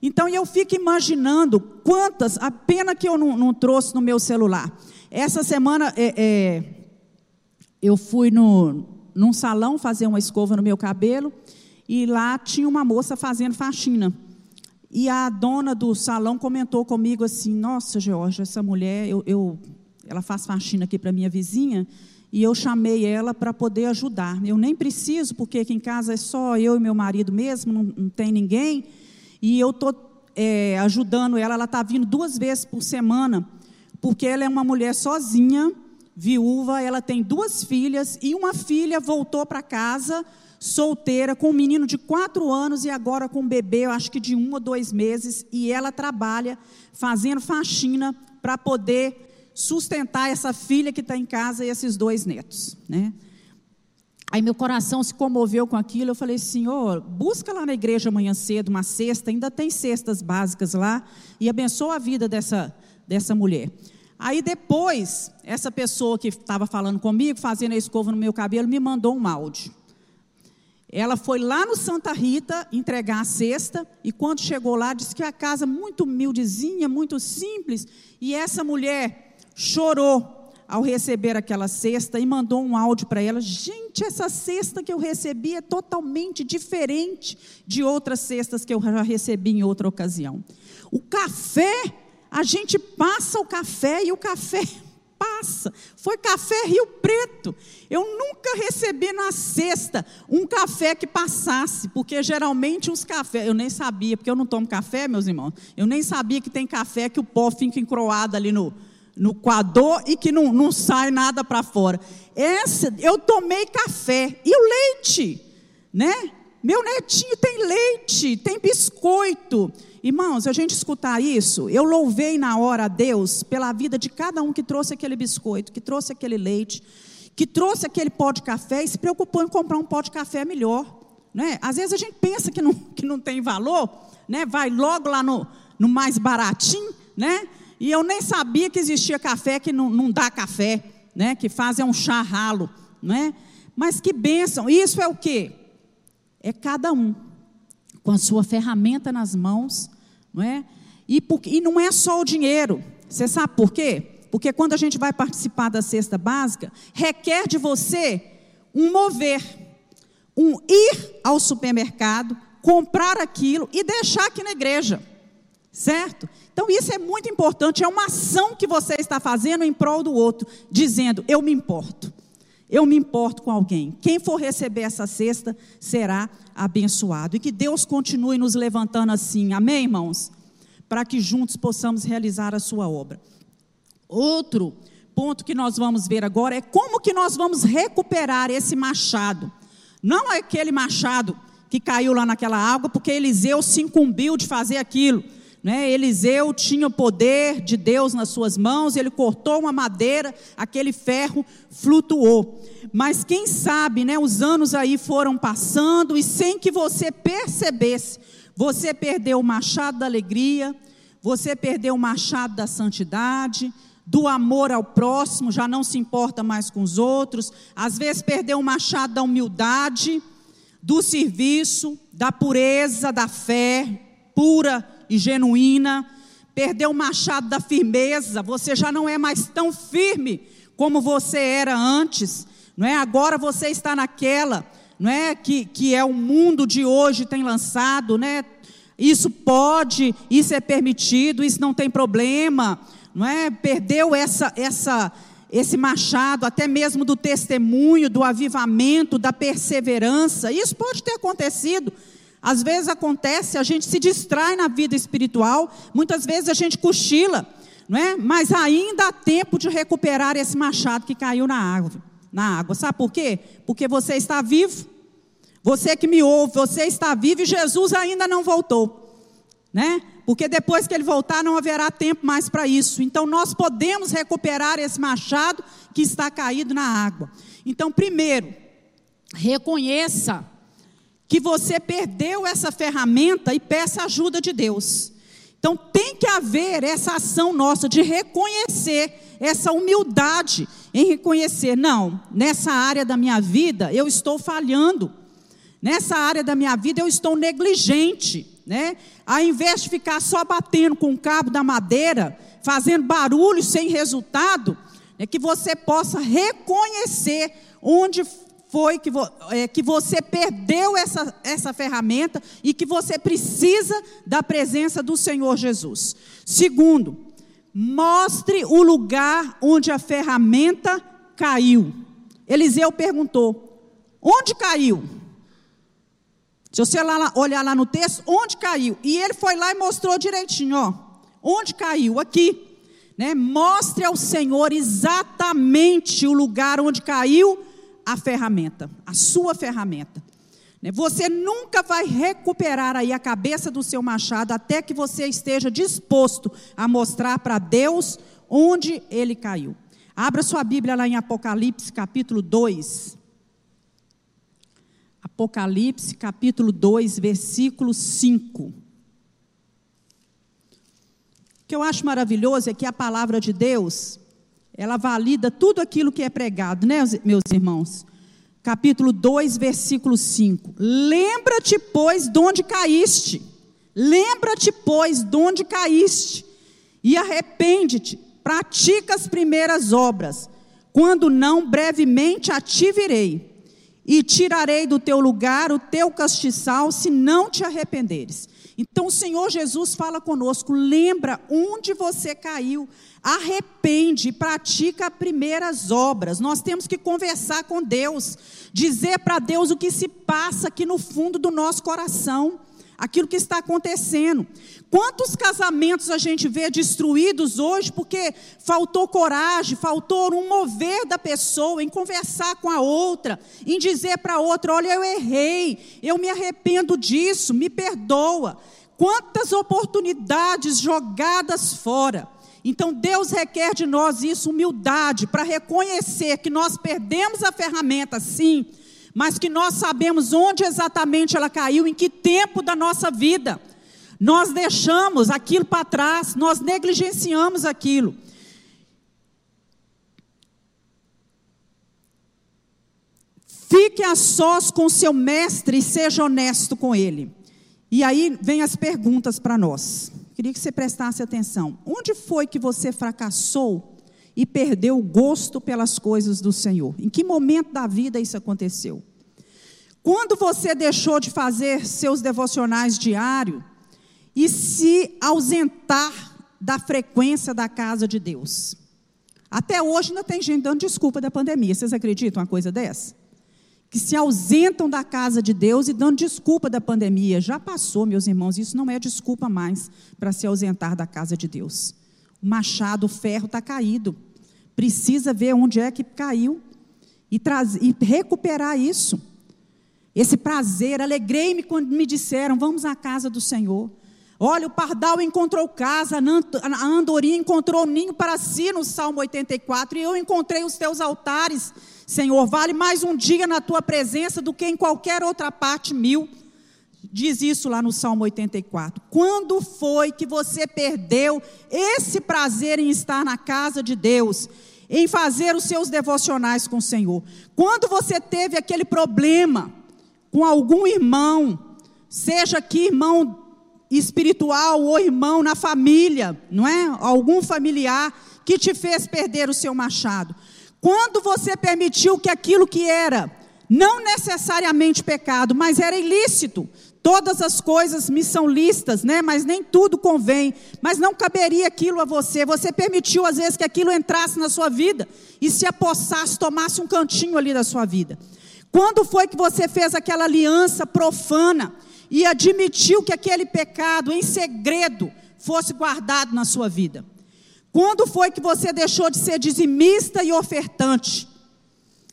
Então eu fico imaginando quantas, a pena que eu não, não trouxe no meu celular. Essa semana é, é, eu fui no, num salão fazer uma escova no meu cabelo e lá tinha uma moça fazendo faxina. E a dona do salão comentou comigo assim: Nossa, Georgia, essa mulher, eu, eu ela faz faxina aqui para minha vizinha e eu chamei ela para poder ajudar. Eu nem preciso, porque aqui em casa é só eu e meu marido mesmo, não, não tem ninguém. E eu estou é, ajudando ela, ela está vindo duas vezes por semana, porque ela é uma mulher sozinha, viúva, ela tem duas filhas e uma filha voltou para casa solteira, com um menino de quatro anos e agora com um bebê, eu acho que de um ou dois meses, e ela trabalha fazendo faxina para poder sustentar essa filha que está em casa e esses dois netos, né? Aí meu coração se comoveu com aquilo. Eu falei, Senhor, busca lá na igreja amanhã cedo uma cesta, ainda tem cestas básicas lá, e abençoa a vida dessa, dessa mulher. Aí depois, essa pessoa que estava falando comigo, fazendo a escova no meu cabelo, me mandou um áudio. Ela foi lá no Santa Rita entregar a cesta e quando chegou lá disse que a casa muito humildezinha, muito simples, e essa mulher chorou ao receber aquela cesta e mandou um áudio para ela: "Gente, essa cesta que eu recebi é totalmente diferente de outras cestas que eu já recebi em outra ocasião. O café, a gente passa o café e o café passa. Foi café Rio Preto. Eu nunca recebi na cesta um café que passasse, porque geralmente os cafés, eu nem sabia, porque eu não tomo café, meus irmãos, eu nem sabia que tem café que o pó fica encroado ali no, no coador e que não, não sai nada para fora. Essa, eu tomei café. E o leite, né? Meu netinho tem leite, tem biscoito. Irmãos, a gente escutar isso, eu louvei na hora a Deus pela vida de cada um que trouxe aquele biscoito, que trouxe aquele leite, que trouxe aquele pó de café e se preocupou em comprar um pó de café melhor. Né? Às vezes a gente pensa que não, que não tem valor, né? vai logo lá no, no mais baratinho, né? E eu nem sabia que existia café que não, não dá café, né? que faz é um chá ralo. Né? Mas que bênção, isso é o quê? É cada um com a sua ferramenta nas mãos, não é? E, por, e não é só o dinheiro. Você sabe por quê? Porque quando a gente vai participar da cesta básica, requer de você um mover, um ir ao supermercado, comprar aquilo e deixar aqui na igreja. Certo? Então isso é muito importante, é uma ação que você está fazendo em prol do outro, dizendo: eu me importo. Eu me importo com alguém. Quem for receber essa cesta será abençoado. E que Deus continue nos levantando assim. Amém, irmãos? Para que juntos possamos realizar a sua obra. Outro ponto que nós vamos ver agora é como que nós vamos recuperar esse machado. Não é aquele machado que caiu lá naquela água, porque Eliseu se incumbiu de fazer aquilo. Né? Eliseu tinha o poder de Deus nas suas mãos, ele cortou uma madeira, aquele ferro flutuou. Mas quem sabe, né, os anos aí foram passando e sem que você percebesse, você perdeu o machado da alegria, você perdeu o machado da santidade, do amor ao próximo, já não se importa mais com os outros, às vezes perdeu o machado da humildade, do serviço, da pureza, da fé pura e genuína, perdeu o machado da firmeza, você já não é mais tão firme como você era antes, não é? Agora você está naquela, não é? Que, que é o mundo de hoje tem lançado, né? Isso pode, isso é permitido, isso não tem problema, não é? Perdeu essa essa esse machado, até mesmo do testemunho, do avivamento, da perseverança. Isso pode ter acontecido. Às vezes acontece, a gente se distrai na vida espiritual, muitas vezes a gente cochila, não é? Mas ainda há tempo de recuperar esse machado que caiu na água, na água. Sabe por quê? Porque você está vivo. Você que me ouve, você está vivo e Jesus ainda não voltou, né? porque depois que ele voltar não haverá tempo mais para isso. Então nós podemos recuperar esse machado que está caído na água. Então, primeiro, reconheça que você perdeu essa ferramenta e peça ajuda de Deus. Então tem que haver essa ação nossa de reconhecer essa humildade em reconhecer, não, nessa área da minha vida eu estou falhando. Nessa área da minha vida eu estou negligente né? Ao invés de ficar só batendo com o cabo da madeira, fazendo barulho sem resultado, é que você possa reconhecer onde foi que, vo, é, que você perdeu essa, essa ferramenta e que você precisa da presença do Senhor Jesus. Segundo, mostre o lugar onde a ferramenta caiu. Eliseu perguntou: onde caiu? Se você olhar lá no texto, onde caiu? E ele foi lá e mostrou direitinho, ó. Onde caiu? Aqui. Né? Mostre ao Senhor exatamente o lugar onde caiu a ferramenta, a sua ferramenta. Né? Você nunca vai recuperar aí a cabeça do seu machado até que você esteja disposto a mostrar para Deus onde ele caiu. Abra sua Bíblia lá em Apocalipse, capítulo 2. Apocalipse, capítulo 2, versículo 5. O que eu acho maravilhoso é que a palavra de Deus, ela valida tudo aquilo que é pregado, né, meus irmãos? Capítulo 2, versículo 5. Lembra-te, pois, de onde caíste. Lembra-te, pois, de onde caíste. E arrepende-te. Pratica as primeiras obras. Quando não, brevemente a ti virei e tirarei do teu lugar o teu castiçal, se não te arrependeres. Então o Senhor Jesus fala conosco, lembra onde você caiu, arrepende, pratica primeiras obras. Nós temos que conversar com Deus, dizer para Deus o que se passa aqui no fundo do nosso coração aquilo que está acontecendo. Quantos casamentos a gente vê destruídos hoje porque faltou coragem, faltou um mover da pessoa em conversar com a outra, em dizer para a outra: olha, eu errei, eu me arrependo disso, me perdoa. Quantas oportunidades jogadas fora. Então Deus requer de nós isso, humildade, para reconhecer que nós perdemos a ferramenta, sim, mas que nós sabemos onde exatamente ela caiu, em que tempo da nossa vida. Nós deixamos aquilo para trás, nós negligenciamos aquilo. Fique a sós com seu mestre e seja honesto com ele. E aí vem as perguntas para nós. Queria que você prestasse atenção. Onde foi que você fracassou e perdeu o gosto pelas coisas do Senhor? Em que momento da vida isso aconteceu? Quando você deixou de fazer seus devocionais diários e se ausentar da frequência da casa de Deus? Até hoje ainda tem gente dando desculpa da pandemia. Vocês acreditam uma coisa dessa? Que se ausentam da casa de Deus e dando desculpa da pandemia. Já passou, meus irmãos, isso não é desculpa mais para se ausentar da casa de Deus. O machado, o ferro está caído. Precisa ver onde é que caiu e, e recuperar isso. Esse prazer, alegrei-me quando me disseram: vamos à casa do Senhor. Olha, o pardal encontrou casa, a andorinha encontrou ninho para si no Salmo 84, e eu encontrei os teus altares, Senhor. Vale mais um dia na tua presença do que em qualquer outra parte mil. Diz isso lá no Salmo 84. Quando foi que você perdeu esse prazer em estar na casa de Deus, em fazer os seus devocionais com o Senhor? Quando você teve aquele problema com algum irmão, seja que irmão espiritual ou irmão na família, não é? Algum familiar que te fez perder o seu machado. Quando você permitiu que aquilo que era não necessariamente pecado, mas era ilícito, todas as coisas me são listas, né? Mas nem tudo convém, mas não caberia aquilo a você. Você permitiu às vezes que aquilo entrasse na sua vida e se apossasse, tomasse um cantinho ali da sua vida. Quando foi que você fez aquela aliança profana e admitiu que aquele pecado em segredo fosse guardado na sua vida? Quando foi que você deixou de ser dizimista e ofertante?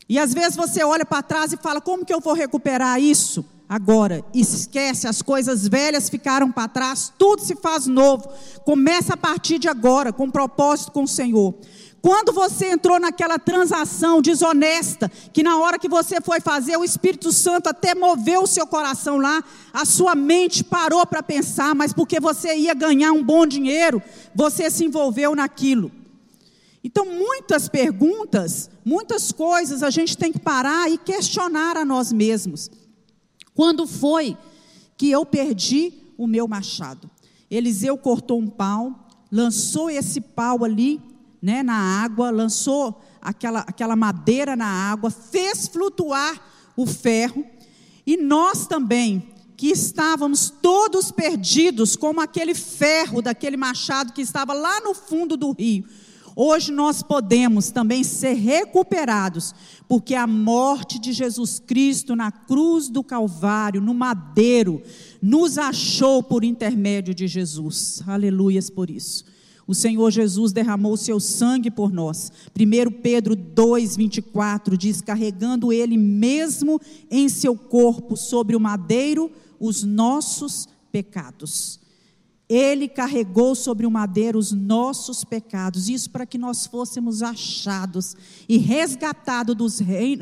E às vezes você olha para trás e fala: como que eu vou recuperar isso? Agora, esquece, as coisas velhas ficaram para trás, tudo se faz novo. Começa a partir de agora, com propósito com o Senhor. Quando você entrou naquela transação desonesta, que na hora que você foi fazer, o Espírito Santo até moveu o seu coração lá, a sua mente parou para pensar, mas porque você ia ganhar um bom dinheiro, você se envolveu naquilo. Então, muitas perguntas, muitas coisas a gente tem que parar e questionar a nós mesmos. Quando foi que eu perdi o meu machado? Eliseu cortou um pau, lançou esse pau ali né, na água, lançou aquela, aquela madeira na água, fez flutuar o ferro, e nós também, que estávamos todos perdidos, como aquele ferro daquele machado que estava lá no fundo do rio, Hoje nós podemos também ser recuperados, porque a morte de Jesus Cristo na cruz do Calvário, no madeiro, nos achou por intermédio de Jesus. Aleluias por isso. O Senhor Jesus derramou o seu sangue por nós. 1 Pedro 2,24 diz: carregando ele mesmo em seu corpo sobre o madeiro os nossos pecados. Ele carregou sobre o madeiro os nossos pecados, isso para que nós fôssemos achados e resgatados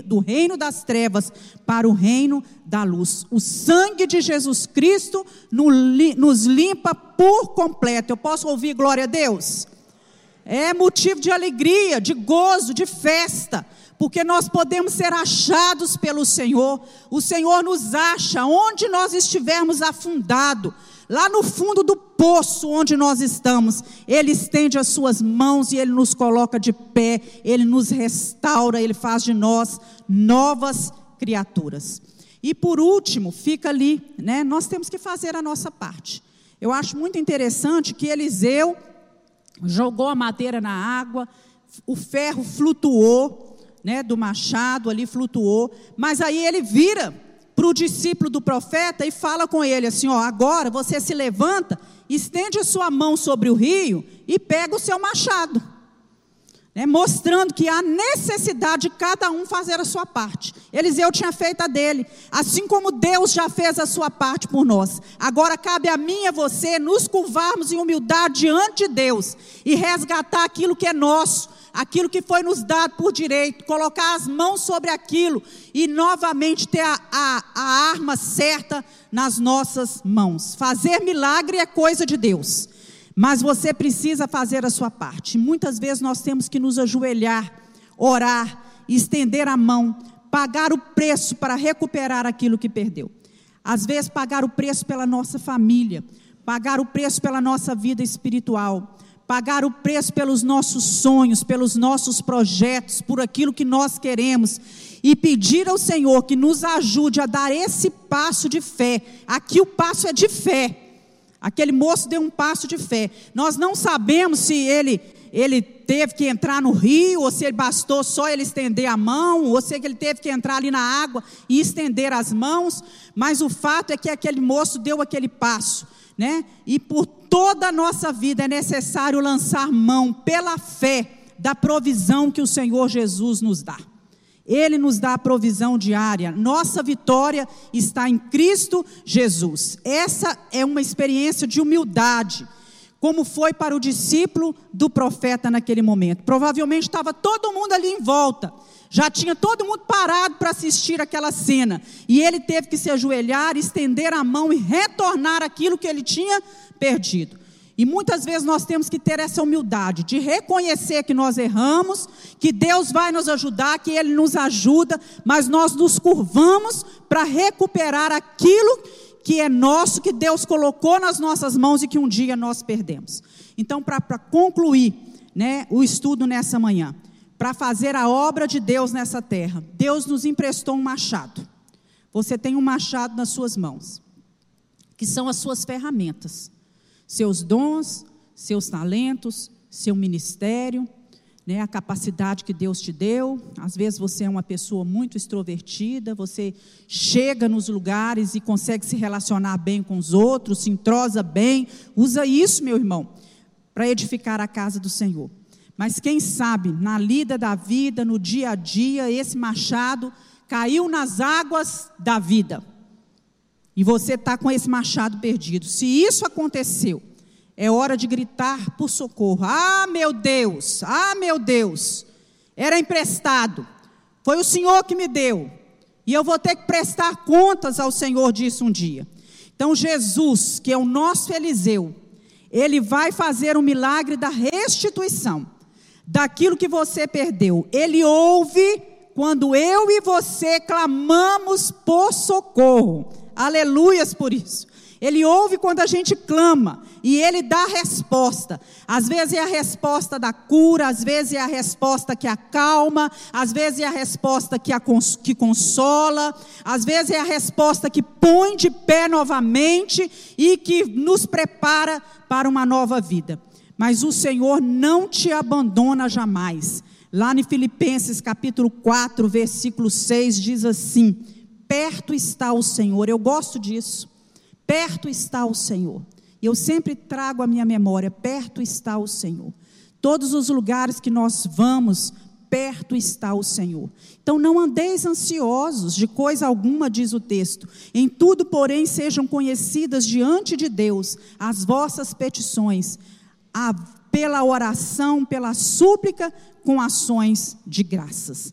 do reino das trevas para o reino da luz. O sangue de Jesus Cristo nos limpa por completo. Eu posso ouvir glória a Deus? É motivo de alegria, de gozo, de festa, porque nós podemos ser achados pelo Senhor. O Senhor nos acha onde nós estivermos afundados lá no fundo do poço onde nós estamos, Ele estende as suas mãos e Ele nos coloca de pé, Ele nos restaura, Ele faz de nós novas criaturas. E por último, fica ali, né? Nós temos que fazer a nossa parte. Eu acho muito interessante que Eliseu jogou a madeira na água, o ferro flutuou, né, do machado ali flutuou, mas aí ele vira para o discípulo do profeta e fala com ele assim: ó, agora você se levanta, estende a sua mão sobre o rio e pega o seu machado. Né, mostrando que há necessidade de cada um fazer a sua parte. Eliseu tinha feito a dele, assim como Deus já fez a sua parte por nós. Agora cabe a mim e a você nos curvarmos em humildade diante de Deus e resgatar aquilo que é nosso, aquilo que foi nos dado por direito, colocar as mãos sobre aquilo e novamente ter a, a, a arma certa nas nossas mãos. Fazer milagre é coisa de Deus, mas você precisa fazer a sua parte. Muitas vezes nós temos que nos ajoelhar, orar, estender a mão, pagar o preço para recuperar aquilo que perdeu. Às vezes, pagar o preço pela nossa família, pagar o preço pela nossa vida espiritual pagar o preço pelos nossos sonhos, pelos nossos projetos, por aquilo que nós queremos e pedir ao Senhor que nos ajude a dar esse passo de fé. Aqui o passo é de fé. Aquele moço deu um passo de fé. Nós não sabemos se ele ele teve que entrar no rio, ou se ele bastou só ele estender a mão, ou se ele teve que entrar ali na água e estender as mãos, mas o fato é que aquele moço deu aquele passo né? E por toda a nossa vida é necessário lançar mão pela fé da provisão que o Senhor Jesus nos dá. Ele nos dá a provisão diária. Nossa vitória está em Cristo Jesus. Essa é uma experiência de humildade, como foi para o discípulo do profeta naquele momento. Provavelmente estava todo mundo ali em volta. Já tinha todo mundo parado para assistir aquela cena. E ele teve que se ajoelhar, estender a mão e retornar aquilo que ele tinha perdido. E muitas vezes nós temos que ter essa humildade de reconhecer que nós erramos, que Deus vai nos ajudar, que Ele nos ajuda, mas nós nos curvamos para recuperar aquilo que é nosso, que Deus colocou nas nossas mãos e que um dia nós perdemos. Então, para concluir né, o estudo nessa manhã, para fazer a obra de Deus nessa terra, Deus nos emprestou um machado. Você tem um machado nas suas mãos, que são as suas ferramentas seus dons, seus talentos, seu ministério, né, a capacidade que Deus te deu. Às vezes você é uma pessoa muito extrovertida, você chega nos lugares e consegue se relacionar bem com os outros, se entrosa bem. Usa isso, meu irmão, para edificar a casa do Senhor. Mas quem sabe, na lida da vida, no dia a dia, esse machado caiu nas águas da vida e você está com esse machado perdido. Se isso aconteceu, é hora de gritar por socorro. Ah, meu Deus, ah, meu Deus, era emprestado, foi o Senhor que me deu, e eu vou ter que prestar contas ao Senhor disso um dia. Então, Jesus, que é o nosso Eliseu, ele vai fazer o milagre da restituição daquilo que você perdeu. Ele ouve quando eu e você clamamos por socorro. Aleluias por isso. Ele ouve quando a gente clama e ele dá resposta. Às vezes é a resposta da cura, às vezes é a resposta que acalma, às vezes é a resposta que, a cons que consola, às vezes é a resposta que põe de pé novamente e que nos prepara para uma nova vida. Mas o Senhor não te abandona jamais. Lá em Filipenses capítulo 4, versículo 6 diz assim: perto está o Senhor. Eu gosto disso. Perto está o Senhor. E eu sempre trago a minha memória: perto está o Senhor. Todos os lugares que nós vamos, perto está o Senhor. Então não andeis ansiosos de coisa alguma, diz o texto. Em tudo, porém, sejam conhecidas diante de Deus as vossas petições, a, pela oração, pela súplica, com ações de graças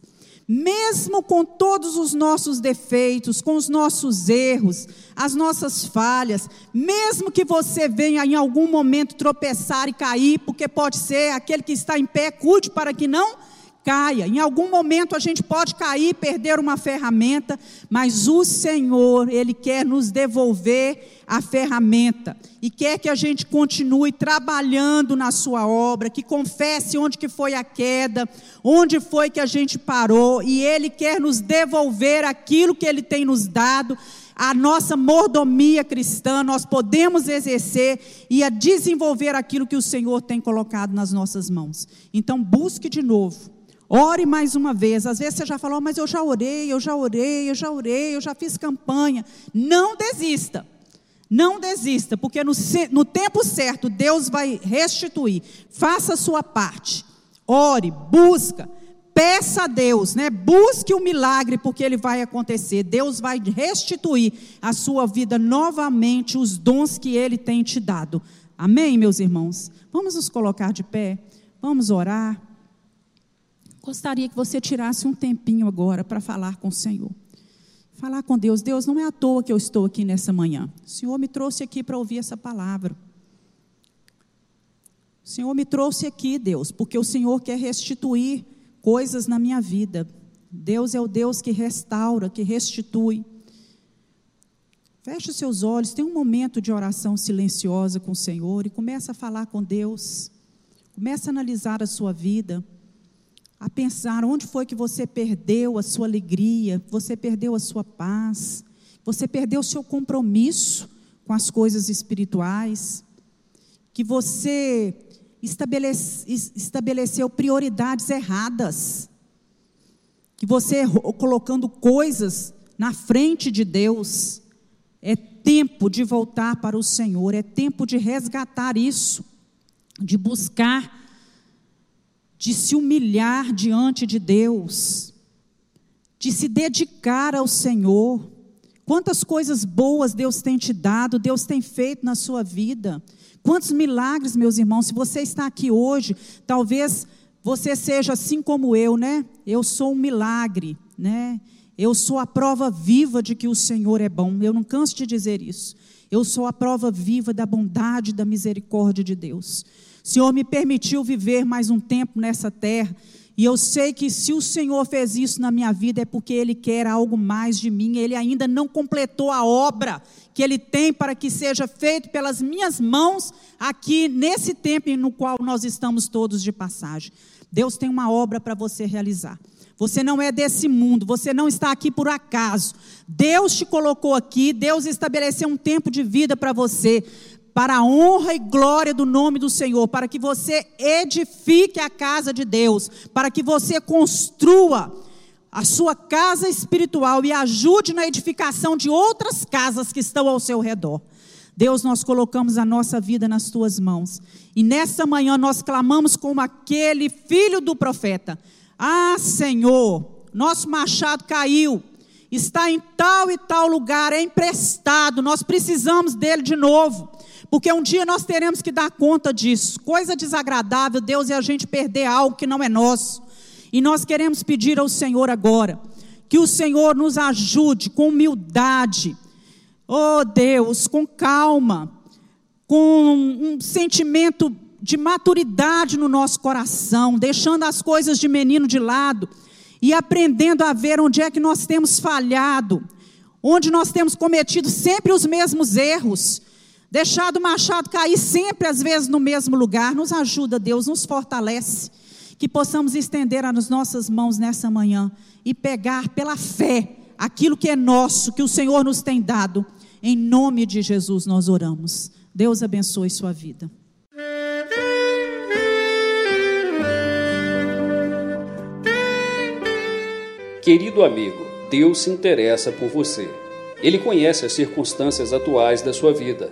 mesmo com todos os nossos defeitos, com os nossos erros, as nossas falhas, mesmo que você venha em algum momento tropeçar e cair, porque pode ser aquele que está em pé, cuide para que não caia. Em algum momento a gente pode cair, perder uma ferramenta, mas o Senhor, Ele quer nos devolver a ferramenta e quer que a gente continue trabalhando na sua obra, que confesse onde que foi a queda, onde foi que a gente parou, e Ele quer nos devolver aquilo que Ele tem nos dado, a nossa mordomia cristã, nós podemos exercer e a desenvolver aquilo que o Senhor tem colocado nas nossas mãos. Então busque de novo Ore mais uma vez. Às vezes você já falou, mas eu já orei, eu já orei, eu já orei, eu já fiz campanha. Não desista. Não desista, porque no, no tempo certo Deus vai restituir. Faça a sua parte. Ore, busca, peça a Deus, né? Busque o milagre, porque ele vai acontecer. Deus vai restituir a sua vida novamente, os dons que ele tem te dado. Amém, meus irmãos? Vamos nos colocar de pé, vamos orar. Gostaria que você tirasse um tempinho agora para falar com o Senhor. Falar com Deus. Deus, não é à toa que eu estou aqui nessa manhã. O Senhor me trouxe aqui para ouvir essa palavra. O Senhor me trouxe aqui, Deus, porque o Senhor quer restituir coisas na minha vida. Deus é o Deus que restaura, que restitui. Feche os seus olhos, tem um momento de oração silenciosa com o Senhor e começa a falar com Deus. Começa a analisar a sua vida a pensar onde foi que você perdeu a sua alegria, você perdeu a sua paz, você perdeu o seu compromisso com as coisas espirituais, que você estabelece, estabeleceu prioridades erradas, que você colocando coisas na frente de Deus. É tempo de voltar para o Senhor, é tempo de resgatar isso, de buscar de se humilhar diante de Deus, de se dedicar ao Senhor. Quantas coisas boas Deus tem te dado, Deus tem feito na sua vida. Quantos milagres, meus irmãos. Se você está aqui hoje, talvez você seja assim como eu, né? Eu sou um milagre, né? Eu sou a prova viva de que o Senhor é bom. Eu não canso de dizer isso. Eu sou a prova viva da bondade e da misericórdia de Deus. O Senhor me permitiu viver mais um tempo nessa terra. E eu sei que se o Senhor fez isso na minha vida é porque Ele quer algo mais de mim. Ele ainda não completou a obra que Ele tem para que seja feito pelas minhas mãos aqui nesse tempo no qual nós estamos todos de passagem. Deus tem uma obra para você realizar. Você não é desse mundo, você não está aqui por acaso. Deus te colocou aqui, Deus estabeleceu um tempo de vida para você, para a honra e glória do nome do Senhor, para que você edifique a casa de Deus, para que você construa a sua casa espiritual e ajude na edificação de outras casas que estão ao seu redor. Deus, nós colocamos a nossa vida nas tuas mãos. E nessa manhã nós clamamos como aquele filho do profeta: ah, Senhor, nosso machado caiu, está em tal e tal lugar, é emprestado, nós precisamos dele de novo, porque um dia nós teremos que dar conta disso. Coisa desagradável, Deus, é a gente perder algo que não é nosso. E nós queremos pedir ao Senhor agora que o Senhor nos ajude com humildade, oh Deus, com calma, com um sentimento de maturidade no nosso coração, deixando as coisas de menino de lado e aprendendo a ver onde é que nós temos falhado, onde nós temos cometido sempre os mesmos erros, deixado o machado cair sempre, às vezes, no mesmo lugar. Nos ajuda, Deus, nos fortalece, que possamos estender as nossas mãos nessa manhã e pegar pela fé aquilo que é nosso, que o Senhor nos tem dado. Em nome de Jesus nós oramos. Deus abençoe sua vida. Querido amigo, Deus se interessa por você. Ele conhece as circunstâncias atuais da sua vida.